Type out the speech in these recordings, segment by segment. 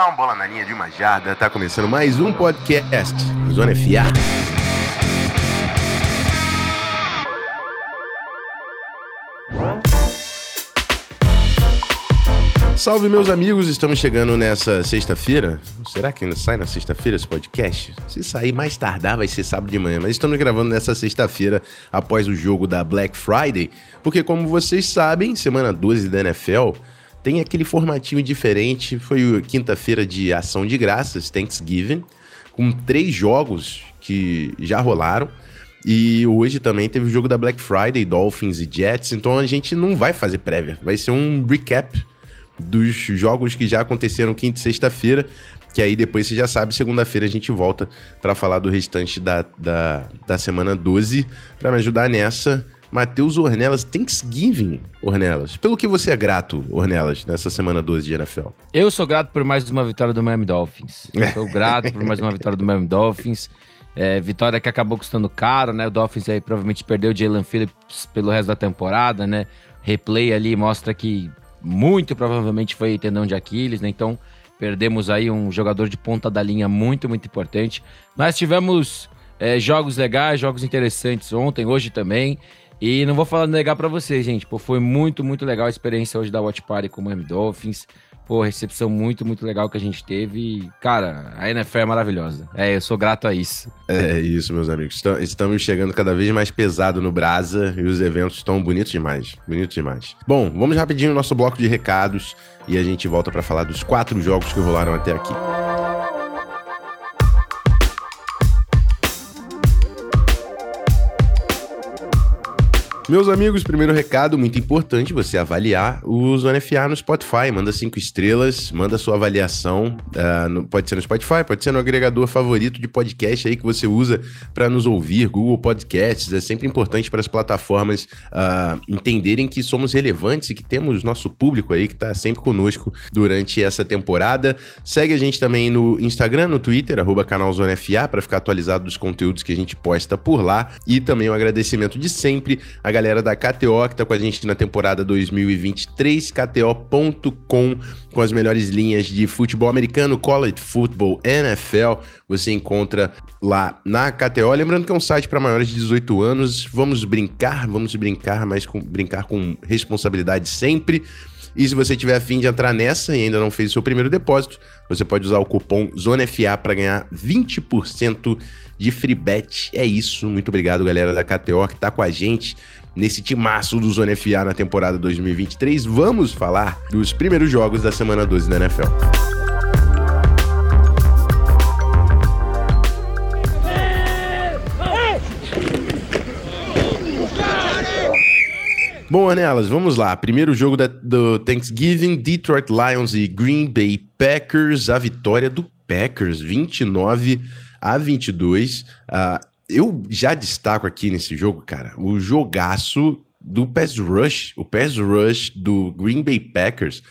down, bola na linha de uma jarda. Tá começando mais um podcast Zona FA. Salve, meus amigos! Estamos chegando nessa sexta-feira. Será que ainda sai na sexta-feira esse podcast? Se sair mais tardar, vai ser sábado de manhã. Mas estamos gravando nessa sexta-feira, após o jogo da Black Friday. Porque, como vocês sabem, semana 12 da NFL tem aquele formatinho diferente. Foi quinta-feira de ação de graças, Thanksgiving, com três jogos que já rolaram. E hoje também teve o jogo da Black Friday, Dolphins e Jets. Então a gente não vai fazer prévia, vai ser um recap dos jogos que já aconteceram quinta e sexta-feira, que aí depois você já sabe, segunda-feira a gente volta para falar do restante da, da, da semana 12. Para me ajudar nessa, Matheus Ornelas, Thanksgiving, Ornelas. Pelo que você é grato, Ornelas, nessa semana 12 de NFL? Eu sou grato por mais uma vitória do Miami Dolphins. Eu sou grato por mais uma vitória do Miami Dolphins. É, vitória que acabou custando caro, né? O Dolphins aí provavelmente perdeu o Jalen Phillips pelo resto da temporada, né? Replay ali mostra que muito provavelmente foi tendão de Aquiles, né? Então perdemos aí um jogador de ponta da linha muito, muito importante. Mas tivemos é, jogos legais, jogos interessantes ontem, hoje também. E não vou falar negar para vocês, gente. Pô, foi muito, muito legal a experiência hoje da Watch Party com o Miami Dolphins. Pô, recepção muito, muito legal que a gente teve. Cara, a NFL é maravilhosa. É, eu sou grato a isso. É isso, meus amigos. Estamos chegando cada vez mais pesado no Brasa e os eventos estão bonitos demais. Bonitos demais. Bom, vamos rapidinho no nosso bloco de recados e a gente volta para falar dos quatro jogos que rolaram até aqui. Meus amigos, primeiro recado muito importante, você avaliar o Zona FA no Spotify. Manda cinco estrelas, manda sua avaliação. Uh, no, pode ser no Spotify, pode ser no agregador favorito de podcast aí que você usa para nos ouvir, Google Podcasts. É sempre importante para as plataformas uh, entenderem que somos relevantes e que temos nosso público aí que está sempre conosco durante essa temporada. Segue a gente também no Instagram, no Twitter, arroba canal Zona FA, para ficar atualizado dos conteúdos que a gente posta por lá. E também o um agradecimento de sempre a galera da KTO que tá com a gente na temporada 2023, KTO.com, com as melhores linhas de futebol americano, college football, NFL. Você encontra lá na KTO. Lembrando que é um site para maiores de 18 anos. Vamos brincar, vamos brincar, mas com, brincar com responsabilidade sempre. E se você tiver afim de entrar nessa e ainda não fez o seu primeiro depósito, você pode usar o cupom ZONAFA para ganhar 20% de free bet. É isso. Muito obrigado, galera da KTO, que está com a gente nesse timaço do Zona FA na temporada 2023. Vamos falar dos primeiros jogos da semana 12 da NFL. Bom, Anelas, vamos lá. Primeiro jogo da, do Thanksgiving, Detroit Lions e Green Bay Packers. A vitória do Packers, 29 a 22. Uh, eu já destaco aqui nesse jogo, cara, o jogaço do pass rush, o pass rush do Green Bay Packers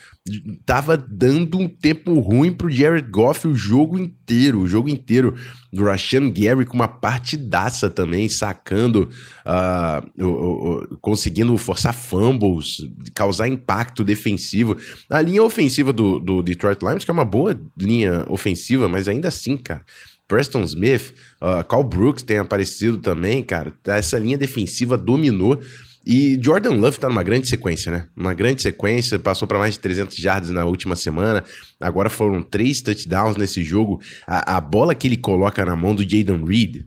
tava dando um tempo ruim pro Jared Goff o jogo inteiro, o jogo inteiro. Do Rashan Gary com uma partidaça também, sacando, uh, conseguindo forçar fumbles, causar impacto defensivo. A linha ofensiva do, do Detroit Lions, que é uma boa linha ofensiva, mas ainda assim, cara, Preston Smith, uh, Carl Brooks tem aparecido também, cara. Essa linha defensiva dominou. E Jordan Love tá numa grande sequência, né? Uma grande sequência, passou para mais de 300 jardas na última semana. Agora foram três touchdowns nesse jogo. A, a bola que ele coloca na mão do Jaden Reed,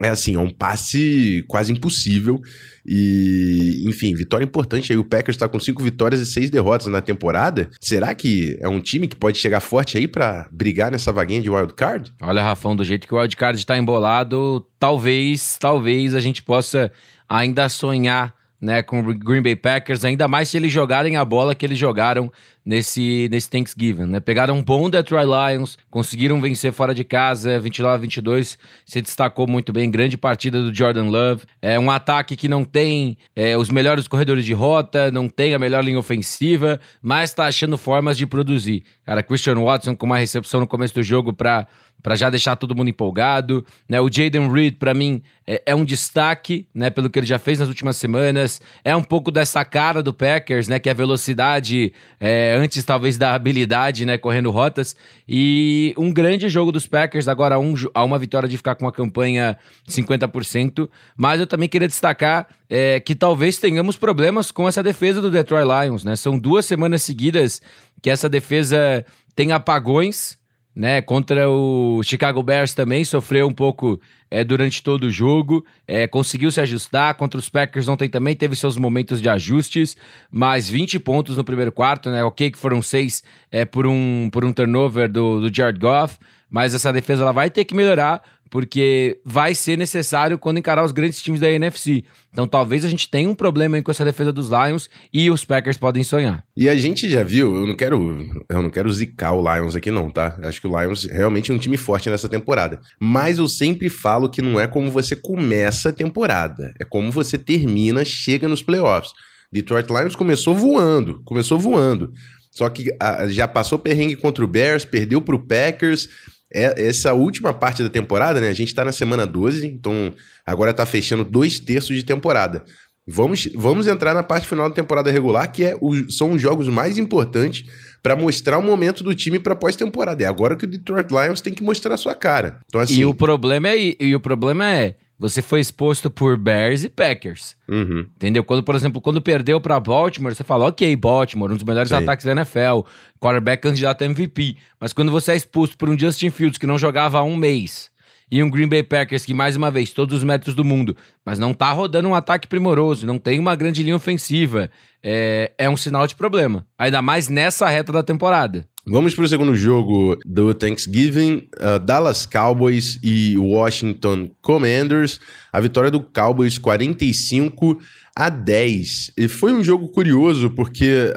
é assim, é um passe quase impossível. E, enfim, vitória importante aí. O Packers está com cinco vitórias e seis derrotas na temporada. Será que é um time que pode chegar forte aí para brigar nessa vaguinha de wild card? Olha, Rafão, do jeito que o wild card está embolado, talvez, talvez a gente possa ainda sonhar né, com o Green Bay Packers, ainda mais se eles jogarem a bola que eles jogaram nesse, nesse Thanksgiving, né? Pegaram um bom Detroit Lions, conseguiram vencer fora de casa, 29 a 22, se destacou muito bem, grande partida do Jordan Love. É um ataque que não tem é, os melhores corredores de rota, não tem a melhor linha ofensiva, mas tá achando formas de produzir. Cara, Christian Watson com uma recepção no começo do jogo para para já deixar todo mundo empolgado. Né? O Jaden Reed, para mim, é, é, um destaque, né? Pelo que ele já fez nas últimas semanas. É um pouco dessa cara do Packers, né? Que é a velocidade é, antes, talvez, da habilidade, né? Correndo rotas. E um grande jogo dos Packers, agora um, a uma vitória de ficar com a campanha 50%. Mas eu também queria destacar é, que talvez tenhamos problemas com essa defesa do Detroit Lions, né? São duas semanas seguidas que essa defesa tem apagões né? Contra o Chicago Bears também sofreu um pouco é, durante todo o jogo, é, conseguiu se ajustar. Contra os Packers ontem também teve seus momentos de ajustes, mas 20 pontos no primeiro quarto, né? Ok, que foram seis é, por, um, por um turnover do, do Jared Goff, mas essa defesa ela vai ter que melhorar porque vai ser necessário quando encarar os grandes times da NFC. Então talvez a gente tenha um problema com essa defesa dos Lions e os Packers podem sonhar. E a gente já viu, eu não quero, eu não quero zicar o Lions aqui não, tá? Acho que o Lions realmente é um time forte nessa temporada. Mas eu sempre falo que não é como você começa a temporada, é como você termina, chega nos playoffs. Detroit Lions começou voando, começou voando. Só que a, já passou perrengue contra o Bears, perdeu para o Packers, é, essa última parte da temporada, né? A gente tá na semana 12, então agora tá fechando dois terços de temporada. Vamos, vamos entrar na parte final da temporada regular, que é o, são os jogos mais importantes para mostrar o momento do time para pós-temporada. É agora que o Detroit Lions tem que mostrar a sua cara. Então, assim, e o problema é e o problema é você foi exposto por Bears e Packers. Uhum. Entendeu? Quando, por exemplo, quando perdeu para Baltimore, você fala, ok, Baltimore, um dos melhores ataques da NFL, quarterback candidato a MVP. Mas quando você é exposto por um Justin Fields que não jogava há um mês, e um Green Bay Packers que, mais uma vez, todos os métodos do mundo, mas não tá rodando um ataque primoroso, não tem uma grande linha ofensiva, é, é um sinal de problema. Ainda mais nessa reta da temporada. Vamos para o segundo jogo do Thanksgiving, uh, Dallas Cowboys e Washington Commanders. A vitória do Cowboys 45 a 10. E foi um jogo curioso, porque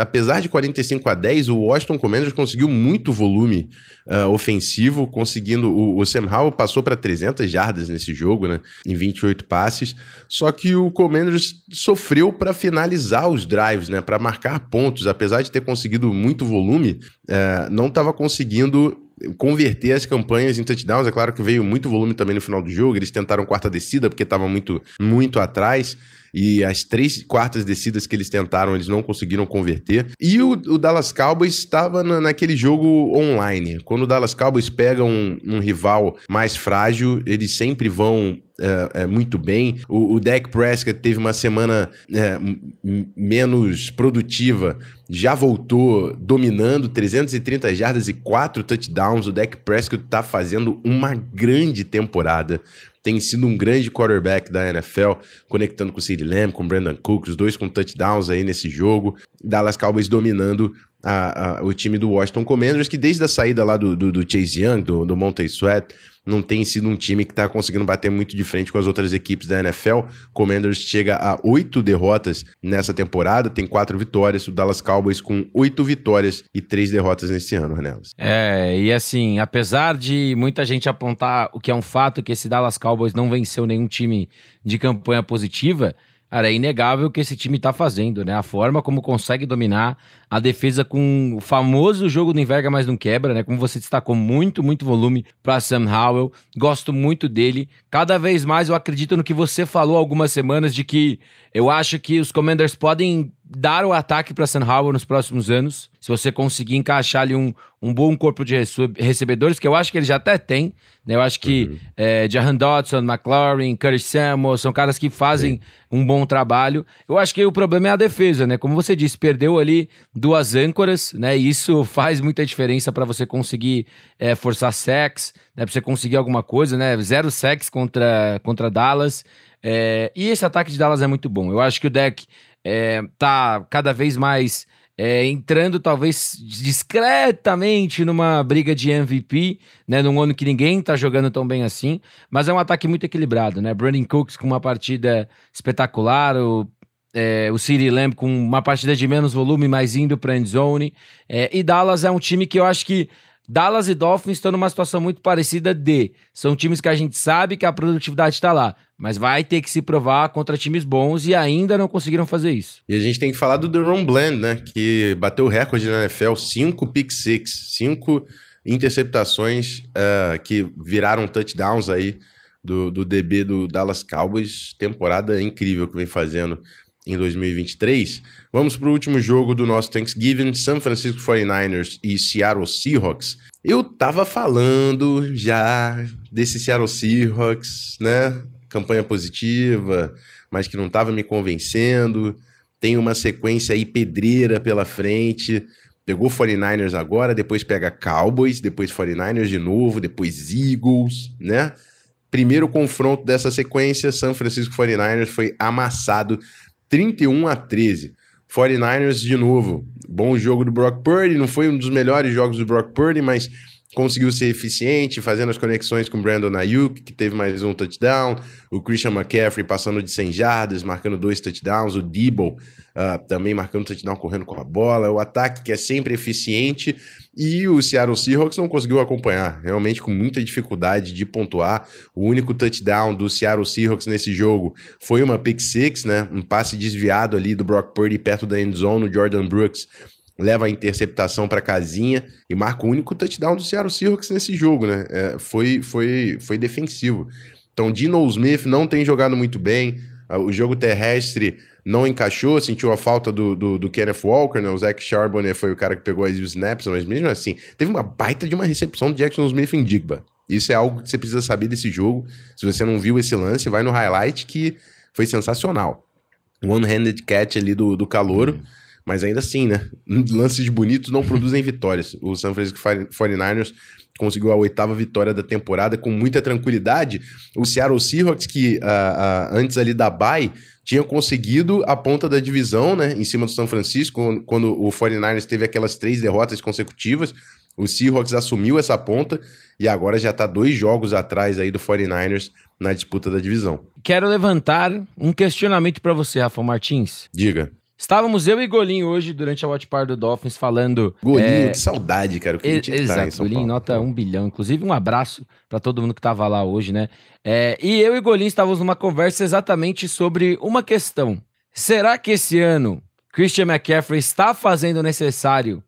apesar de 45 a 10, o Washington Commanders conseguiu muito volume uh, ofensivo, conseguindo. O, o Sam Howell passou para 300 jardas nesse jogo, né? Em 28 passes. Só que o Commanders sofreu para finalizar os drives, né? Para marcar pontos. Apesar de ter conseguido muito volume, uh, não estava conseguindo converter as campanhas em touchdowns. É claro que veio muito volume também no final do jogo. Eles tentaram quarta descida porque estava muito, muito atrás. E as três quartas descidas que eles tentaram, eles não conseguiram converter. E o, o Dallas Cowboys estava na, naquele jogo online. Quando o Dallas Cowboys pega um, um rival mais frágil, eles sempre vão é, é, muito bem. O, o Dak Prescott teve uma semana é, menos produtiva, já voltou dominando 330 jardas e 4 touchdowns. O Dak Prescott está fazendo uma grande temporada tem sido um grande quarterback da NFL, conectando com o CeeDee Lamb, com o Brandon Cook, os dois com touchdowns aí nesse jogo. Dallas Cowboys dominando a, a, o time do Washington Commanders, que desde a saída lá do, do, do Chase Young, do, do Monte Sweat, não tem sido um time que está conseguindo bater muito de frente com as outras equipes da NFL. Commanders chega a oito derrotas nessa temporada, tem quatro vitórias. O Dallas Cowboys com oito vitórias e três derrotas nesse ano, Renelas. É, e assim, apesar de muita gente apontar o que é um fato que esse Dallas Cowboys não venceu nenhum time de campanha positiva, Cara, é inegável o que esse time tá fazendo, né? A forma como consegue dominar a defesa com o famoso jogo do enverga, mas não quebra, né? Como você destacou, muito, muito volume para Sam Howell. Gosto muito dele. Cada vez mais eu acredito no que você falou algumas semanas de que eu acho que os Commanders podem dar o ataque para Sam Howell nos próximos anos. Se você conseguir encaixar ali um, um bom corpo de recebedores, que eu acho que ele já até tem. Né? Eu acho que uhum. é, Jahan Dodson, McLaurin, Curtis Samuel são caras que fazem Sim. um bom trabalho. Eu acho que o problema é a defesa, né? Como você disse, perdeu ali duas âncoras, né? E isso faz muita diferença para você conseguir é, forçar sacks, né? Para você conseguir alguma coisa, né? Zero sacks contra, contra Dallas. É, e esse ataque de Dallas é muito bom. Eu acho que o deck é, tá cada vez mais é, entrando talvez discretamente numa briga de MVP, né, num ano que ninguém tá jogando tão bem assim, mas é um ataque muito equilibrado, né? Brandon Cooks com uma partida espetacular, o, é, o City Lamb com uma partida de menos volume, mas indo para end zone, é, e Dallas é um time que eu acho que Dallas e Dolphins estão numa situação muito parecida de são times que a gente sabe que a produtividade está lá, mas vai ter que se provar contra times bons e ainda não conseguiram fazer isso. E a gente tem que falar do Deron Bland, né, que bateu o recorde na NFL, cinco pick six, cinco interceptações uh, que viraram touchdowns aí do, do DB do Dallas Cowboys. Temporada incrível que vem fazendo em 2023. Vamos para o último jogo do nosso Thanksgiving: San Francisco 49ers e Seattle Seahawks. Eu tava falando já desse Seattle Seahawks, né? Campanha positiva, mas que não estava me convencendo. Tem uma sequência aí pedreira pela frente. Pegou 49ers agora, depois pega Cowboys, depois 49ers de novo, depois Eagles, né? Primeiro confronto dessa sequência, San Francisco 49ers foi amassado 31 a 13. 49ers de novo. Bom jogo do Brock Purdy, não foi um dos melhores jogos do Brock Purdy, mas conseguiu ser eficiente, fazendo as conexões com o Brandon Ayuk, que teve mais um touchdown, o Christian McCaffrey passando de 100 jardas, marcando dois touchdowns, o Debo uh, também marcando touchdown correndo com a bola, o ataque que é sempre eficiente, e o Seattle Seahawks não conseguiu acompanhar, realmente com muita dificuldade de pontuar. O único touchdown do Seattle Seahawks nesse jogo foi uma pick six, né? Um passe desviado ali do Brock Purdy perto da end zone, o Jordan Brooks leva a interceptação para casinha e marca o único touchdown do Seattle Seahawks nesse jogo, né? É, foi, foi, foi defensivo. Então, Dino Smith não tem jogado muito bem. Ah, o jogo terrestre não encaixou, sentiu a falta do, do, do Kenneth Walker, né? O Zach Charbonnet foi o cara que pegou as snaps, mas mesmo assim, teve uma baita de uma recepção do Jackson Smith em Digba. Isso é algo que você precisa saber desse jogo. Se você não viu esse lance, vai no highlight que foi sensacional. One-handed catch ali do, do calouro. Uhum. Mas ainda assim, né? Lances bonitos não produzem vitórias. O San Francisco 49ers conseguiu a oitava vitória da temporada com muita tranquilidade. O Seattle Seahawks, que uh, uh, antes ali da bye, tinha conseguido a ponta da divisão, né? Em cima do São Francisco, quando o 49ers teve aquelas três derrotas consecutivas. O Seahawks assumiu essa ponta e agora já está dois jogos atrás aí do 49ers na disputa da divisão. Quero levantar um questionamento para você, Rafa Martins. Diga. Estávamos eu e Golinho hoje durante a Watch Party do Dolphins falando. Golinho, é... que saudade, cara. Que e, exato, Golinho, nota um bilhão. Inclusive, um abraço para todo mundo que estava lá hoje, né? É, e eu e Golinho estávamos numa conversa exatamente sobre uma questão. Será que esse ano Christian McCaffrey está fazendo o necessário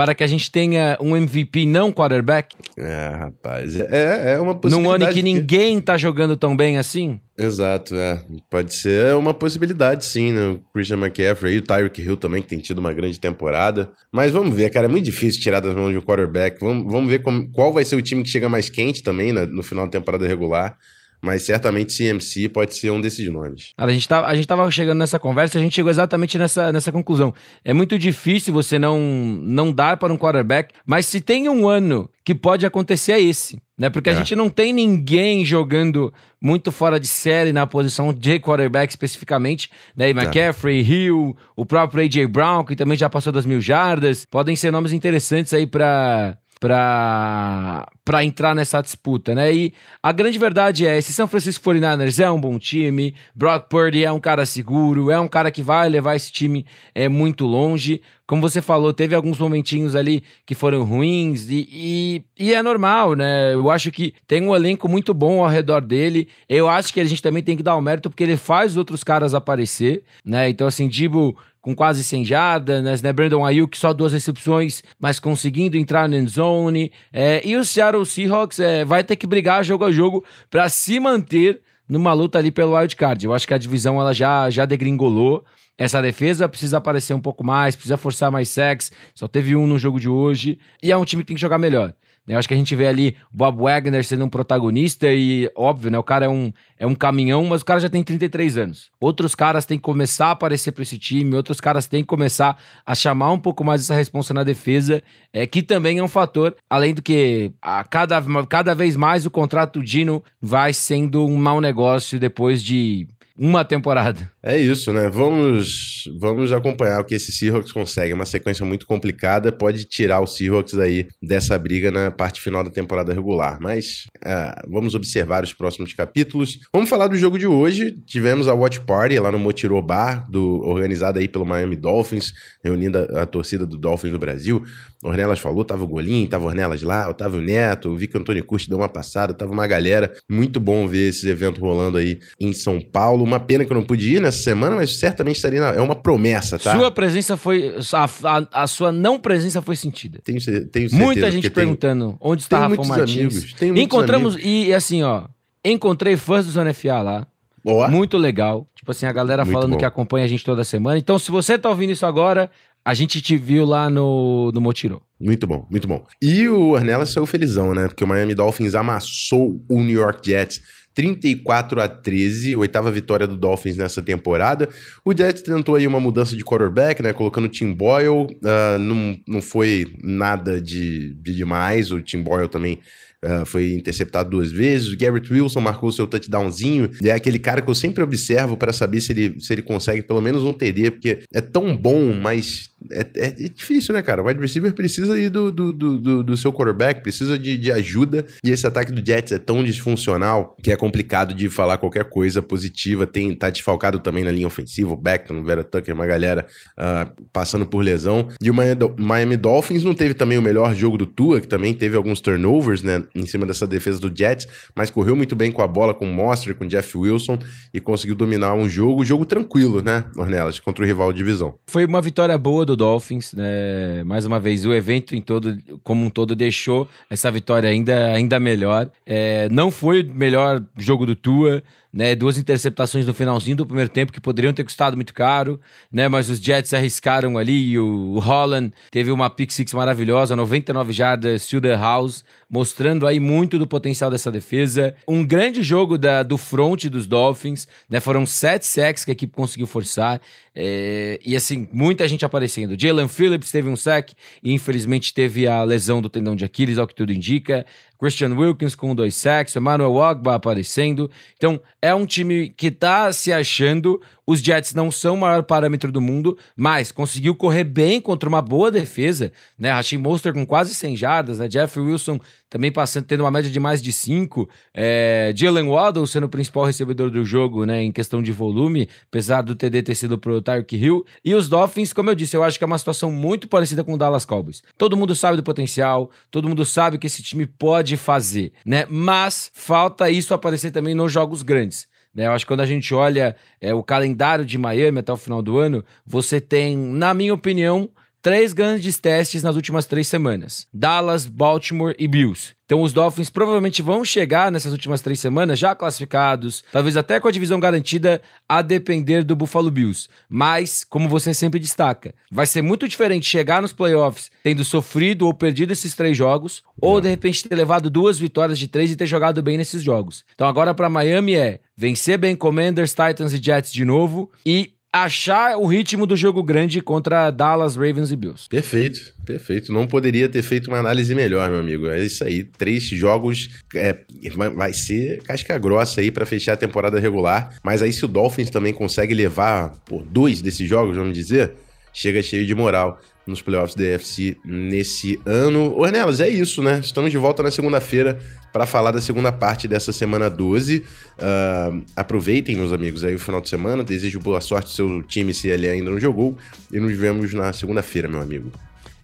para que a gente tenha um MVP não quarterback? É, rapaz, é, é uma possibilidade. Num ano que ninguém tá jogando tão bem assim? Exato, é. Pode ser uma possibilidade, sim, né? O Christian McCaffrey e o Tyreek Hill também, que tem tido uma grande temporada. Mas vamos ver, cara, é muito difícil tirar das mãos de um quarterback. Vamos, vamos ver como, qual vai ser o time que chega mais quente também né, no final da temporada regular mas certamente CMC pode ser um desses nomes. a gente, tá, a gente tava chegando nessa conversa a gente chegou exatamente nessa, nessa conclusão. É muito difícil você não, não dar para um quarterback, mas se tem um ano que pode acontecer é esse, né? Porque a é. gente não tem ninguém jogando muito fora de série na posição de quarterback especificamente, né? E é. McCaffrey, é. Hill, o próprio AJ Brown, que também já passou das mil jardas, podem ser nomes interessantes aí para para entrar nessa disputa, né? E a grande verdade é, esse São Francisco 49ers é um bom time, Brock Purdy é um cara seguro, é um cara que vai levar esse time é, muito longe. Como você falou, teve alguns momentinhos ali que foram ruins e, e, e é normal, né? Eu acho que tem um elenco muito bom ao redor dele. Eu acho que a gente também tem que dar o mérito porque ele faz outros caras aparecer, né? Então, assim, Dibo com quase 100 jardas, né? Brandon Ayuk só duas recepções, mas conseguindo entrar na zone. É, e o Seattle Seahawks é, vai ter que brigar jogo a jogo para se manter numa luta ali pelo wild card. Eu acho que a divisão ela já, já degringolou. Essa defesa precisa aparecer um pouco mais, precisa forçar mais sacks. Só teve um no jogo de hoje. E é um time que tem que jogar melhor. Eu acho que a gente vê ali Bob Wagner sendo um protagonista e, óbvio, né? O cara é um, é um caminhão, mas o cara já tem 33 anos. Outros caras têm que começar a aparecer para esse time, outros caras têm que começar a chamar um pouco mais essa responsa na defesa, é, que também é um fator, além do que a cada, cada vez mais o contrato do Dino vai sendo um mau negócio depois de uma temporada. É isso, né? Vamos, vamos acompanhar o que esse Seahawks consegue. É uma sequência muito complicada, pode tirar o Seahawks aí dessa briga na parte final da temporada regular. Mas uh, vamos observar os próximos capítulos. Vamos falar do jogo de hoje. Tivemos a Watch Party lá no Motirô Bar, do, organizada aí pelo Miami Dolphins, reunindo a, a torcida do Dolphins no Brasil. Ornelas falou, tava o Golim, tava Ornelas lá, Otávio Neto, vi que o Antônio Curti deu uma passada, tava uma galera. Muito bom ver esses eventos rolando aí em São Paulo uma pena que eu não pude ir nessa semana, mas certamente estaria. Na... É uma promessa, tá? Sua presença foi. A, a, a sua não presença foi sentida. Tenho, tenho certeza. Muita gente perguntando tem, onde está Rafa Martins. Amigos, tem Encontramos, amigos. e assim, ó, encontrei fãs do Zona FA lá. Boa. Muito legal. Tipo assim, a galera Muito falando bom. que acompanha a gente toda semana. Então, se você tá ouvindo isso agora, a gente te viu lá no, no Motirô. Muito bom, muito bom. E o Ornelas saiu felizão, né? Porque o Miami Dolphins amassou o New York Jets 34 a 13, oitava vitória do Dolphins nessa temporada. O Jets tentou aí uma mudança de quarterback, né? Colocando o Tim Boyle, uh, não, não foi nada de, de demais. O Tim Boyle também Uh, foi interceptado duas vezes. O Garrett Wilson marcou seu touchdownzinho. É aquele cara que eu sempre observo para saber se ele, se ele consegue pelo menos um TD, porque é tão bom, mas é, é, difícil, né, cara? O wide receiver precisa aí do, do, do, do seu quarterback, precisa de, de, ajuda. E esse ataque do Jets é tão disfuncional que é complicado de falar qualquer coisa positiva. Tem, tá desfalcado também na linha ofensiva, o Beckton, o Vera Tucker, uma galera uh, passando por lesão. E o Miami Dolphins não teve também o melhor jogo do Tua, que também teve alguns turnovers, né, em cima dessa defesa do Jets, mas correu muito bem com a bola, com o Monster, com o Jeff Wilson e conseguiu dominar um jogo, jogo tranquilo, né, Ornelas, contra o rival de divisão. Foi uma vitória boa do Dolphins, né? Mais uma vez, o evento em todo, como um todo deixou essa vitória ainda, ainda melhor. É, não foi o melhor jogo do Tua, né? Duas interceptações no finalzinho do primeiro tempo que poderiam ter custado muito caro, né? Mas os Jets arriscaram ali e o, Holland teve uma pick six maravilhosa, 99 jardas the house, mostrando aí muito do potencial dessa defesa. Um grande jogo da, do front dos Dolphins, né? Foram sete sacks que a equipe conseguiu forçar. É, e assim, muita gente aparecendo. Jalen Phillips teve um sack e infelizmente teve a lesão do tendão de Aquiles, ao que tudo indica. Christian Wilkins com dois sacks, Emmanuel Ogba aparecendo. Então, é um time que está se achando. Os Jets não são o maior parâmetro do mundo, mas conseguiu correr bem contra uma boa defesa, né? Monster com quase 100 jardas, né? Jeff Wilson também passando, tendo uma média de mais de 5. É, Jalen Waddle sendo o principal recebedor do jogo, né? Em questão de volume, apesar do TD ter sido pro Tyreek Hill. E os Dolphins, como eu disse, eu acho que é uma situação muito parecida com o Dallas Cowboys. Todo mundo sabe do potencial, todo mundo sabe o que esse time pode fazer, né? Mas falta isso aparecer também nos jogos grandes. Né? Eu acho que quando a gente olha é, o calendário de Miami até o final do ano, você tem, na minha opinião, três grandes testes nas últimas três semanas: Dallas, Baltimore e Bills. Então os Dolphins provavelmente vão chegar nessas últimas três semanas já classificados, talvez até com a divisão garantida, a depender do Buffalo Bills. Mas, como você sempre destaca, vai ser muito diferente chegar nos playoffs tendo sofrido ou perdido esses três jogos, ou de repente ter levado duas vitórias de três e ter jogado bem nesses jogos. Então agora para Miami é vencer bem Commanders, Titans e Jets de novo e achar o ritmo do jogo grande contra Dallas, Ravens e Bills. Perfeito, perfeito. Não poderia ter feito uma análise melhor, meu amigo. É isso aí. Três jogos é, vai ser casca grossa aí para fechar a temporada regular. Mas aí, se o Dolphins também consegue levar por dois desses jogos, vamos dizer, chega cheio de moral nos playoffs da EFC nesse ano. Ornelas, é isso, né? Estamos de volta na segunda-feira para falar da segunda parte dessa semana 12. Uh, ah, aproveitem, meus amigos, aí o final de semana. Desejo boa sorte ao seu time se ele ainda não jogou. E nos vemos na segunda-feira, meu amigo.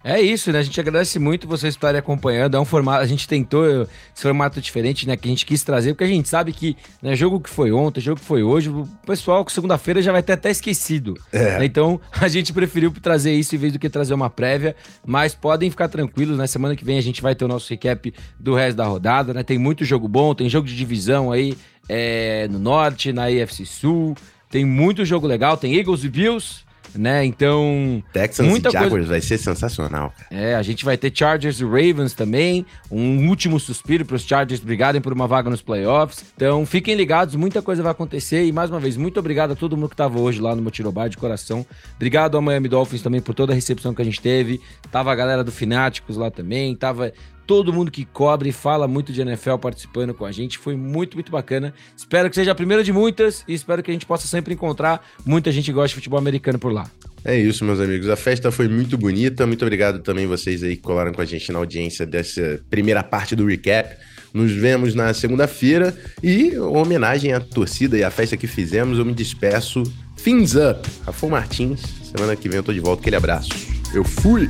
É isso, né? A gente agradece muito vocês estarem acompanhando. É um formato, a gente tentou esse formato diferente, né? Que a gente quis trazer, porque a gente sabe que né, jogo que foi ontem, jogo que foi hoje, o pessoal com segunda-feira já vai ter até esquecido. É. Né? Então a gente preferiu trazer isso em vez do que trazer uma prévia. Mas podem ficar tranquilos, né? Semana que vem a gente vai ter o nosso recap do resto da rodada, né? Tem muito jogo bom, tem jogo de divisão aí é, no norte, na AFC Sul. Tem muito jogo legal, tem Eagles e Bills, né? Então. Texans muita e Jaguars coisa... vai ser sensacional. É, a gente vai ter Chargers e Ravens também. Um último suspiro para os Chargers brigarem por uma vaga nos playoffs. Então fiquem ligados, muita coisa vai acontecer. E mais uma vez, muito obrigado a todo mundo que estava hoje lá no Motirobar de coração. Obrigado ao Miami Dolphins também por toda a recepção que a gente teve. Tava a galera do Fináticos lá também. Tava todo mundo que cobre e fala muito de NFL participando com a gente. Foi muito, muito bacana. Espero que seja a primeira de muitas e espero que a gente possa sempre encontrar muita gente que gosta de futebol americano por lá. É isso, meus amigos. A festa foi muito bonita. Muito obrigado também vocês aí que colaram com a gente na audiência dessa primeira parte do recap. Nos vemos na segunda-feira e homenagem à torcida e à festa que fizemos, eu me despeço. Fins up. Rafael Martins. Semana que vem eu tô de volta. Aquele abraço. Eu fui!